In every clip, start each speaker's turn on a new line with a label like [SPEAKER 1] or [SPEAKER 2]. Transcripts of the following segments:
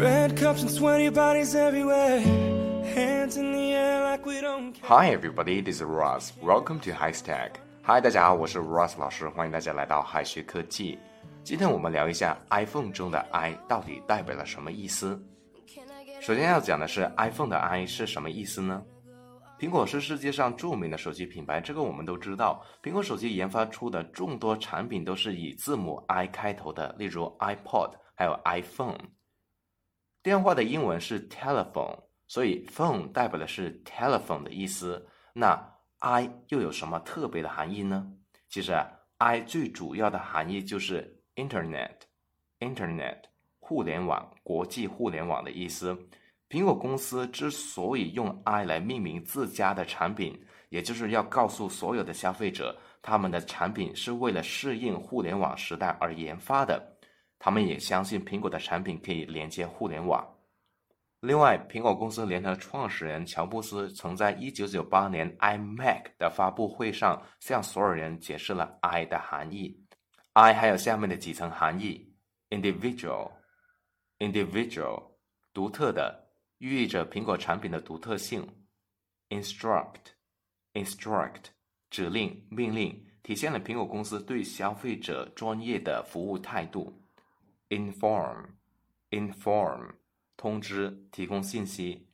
[SPEAKER 1] Hi everybody, this is Ross. Welcome to High Stack. Hi，大家好，我是 Ross 老师，欢迎大家来到海学科技。今天我们聊一下 iPhone 中的 i 到底代表了什么意思。首先要讲的是 iPhone 的 i 是什么意思呢？苹果是世界上著名的手机品牌，这个我们都知道。苹果手机研发出的众多产品都是以字母 i 开头的，例如 iPod，还有 iPhone。电话的英文是 telephone，所以 phone 代表的是 telephone 的意思。那 i 又有什么特别的含义呢？其实啊，i 最主要的含义就是 internet，internet 互联网、国际互联网的意思。苹果公司之所以用 i 来命名自家的产品，也就是要告诉所有的消费者，他们的产品是为了适应互联网时代而研发的。他们也相信苹果的产品可以连接互联网。另外，苹果公司联合创始人乔布斯曾在1998年 iMac 的发布会上向所有人解释了 i 的含义。i 还有下面的几层含义：individual，individual，独特的。寓意着苹果产品的独特性。Instruct，instruct，指令、命令，体现了苹果公司对消费者专业的服务态度。Inform，inform，通知、提供信息。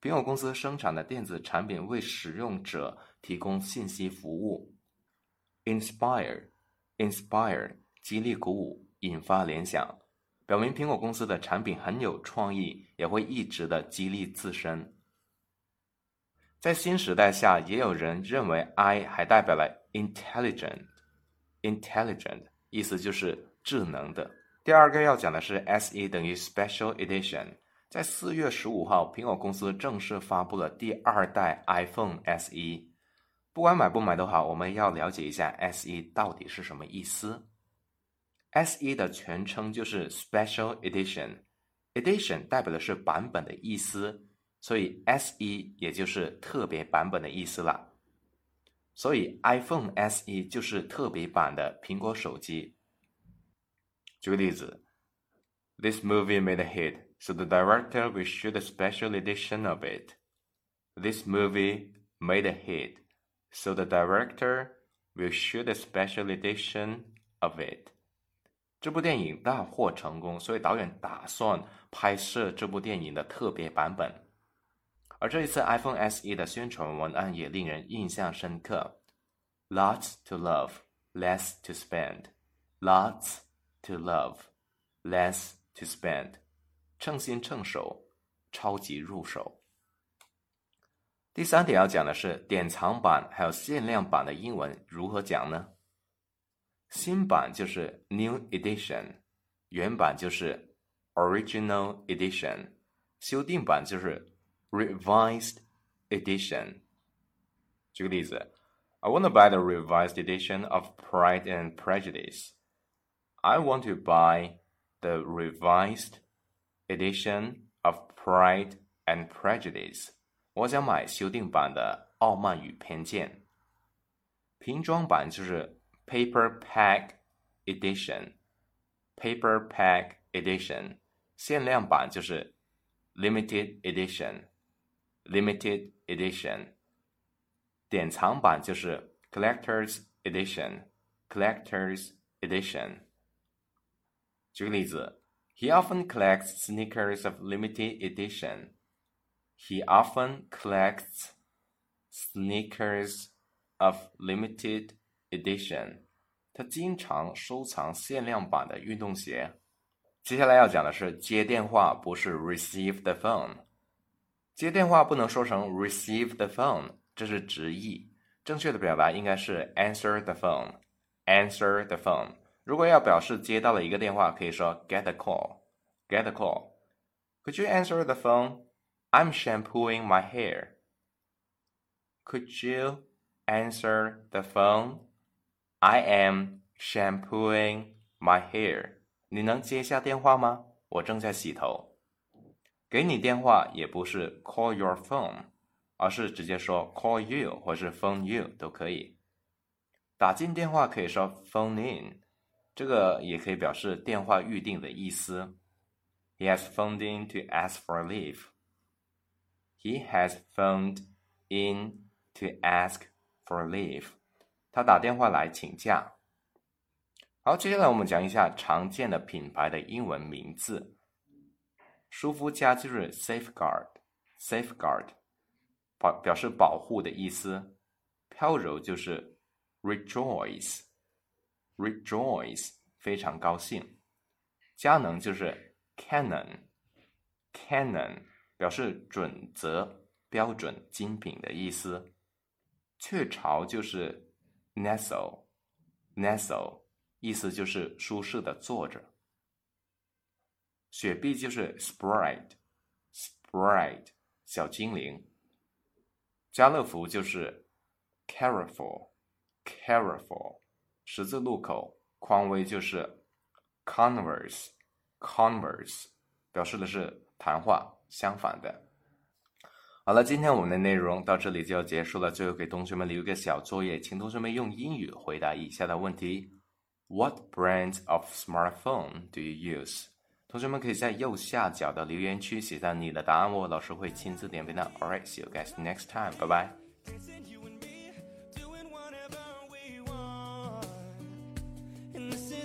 [SPEAKER 1] 苹果公司生产的电子产品为使用者提供信息服务。Inspire，inspire，激励鼓舞，引发联想。表明苹果公司的产品很有创意，也会一直的激励自身。在新时代下，也有人认为 i 还代表了 intelligent，intelligent 意思就是智能的。第二个要讲的是 SE 等于 Special Edition。在四月十五号，苹果公司正式发布了第二代 iPhone SE。不管买不买都好，我们要了解一下 SE 到底是什么意思。S.E 的全称就是 Special Edition，Edition 代表的是版本的意思，所以 S.E 也就是特别版本的意思了。所以 iPhone S.E 就是特别版的苹果手机。举个例子，This movie made a hit, so the director will shoot a special edition of it. This movie made a hit, so the director will shoot a special edition of it. 这部电影大获成功，所以导演打算拍摄这部电影的特别版本。而这一次 iPhone SE 的宣传文案也令人印象深刻：Lots to love, less to spend. Lots to love, less to spend. 称心称手，超级入手。第三点要讲的是典藏版还有限量版的英文如何讲呢？新版就是 New Edition，原版就是 Original Edition，修订版就是 Revised Edition。举个例子，I want to buy the revised edition of Pride and Prejudice. I want to buy the revised edition of Pride and Prejudice. 我想买修订版的《傲慢与偏见》。平装版就是 Paperback Edition，Paperback Edition，限量版就是 Limited Edition，Limited Edition，典藏版就是 Collector's Edition，Collector's Edition。 举个例子，He often collects sneakers of limited edition. He often collects sneakers of limited Edition，他经常收藏限量版的运动鞋。接下来要讲的是接电话，不是 receive the phone。接电话不能说成 receive the phone，这是直译。正确的表达应该是 answer the phone。answer the phone。 如果要表示接到了一个电话，可以说 get a call。get a call。Could you answer the phone? I'm shampooing my hair. Could you answer the phone? I am shampooing my hair。你能接下电话吗？我正在洗头。给你电话也不是 call your phone，而是直接说 call you 或是 phone you 都可以。打进电话可以说 phone in，这个也可以表示电话预定的意思。He has phoned in to ask for leave. He has phoned in to ask for leave. 他打电话来请假。好，接下来我们讲一下常见的品牌的英文名字。舒肤佳就是 safeguard，safeguard，保表示保护的意思。飘柔就是 rejoice rejoice 非常高兴。佳能就是 canon，canon，表示准则、标准、精品的意思。雀巢就是 nestle，nestle。意思就是舒适的坐着。雪碧就是 sprite，sprite 小精灵。家乐福就是 careful，careful 十字路口。匡威就是 converse，converse 表示的是谈话，相反的。好了，今天我们的内容到这里就要结束了。最后给同学们留一个小作业，请同学们用英语回答以下的问题。What brand of smartphone do you use？同学们可以在右下角的留言区写下你的答案哦，老师会亲自点评的。All right，see you guys next time.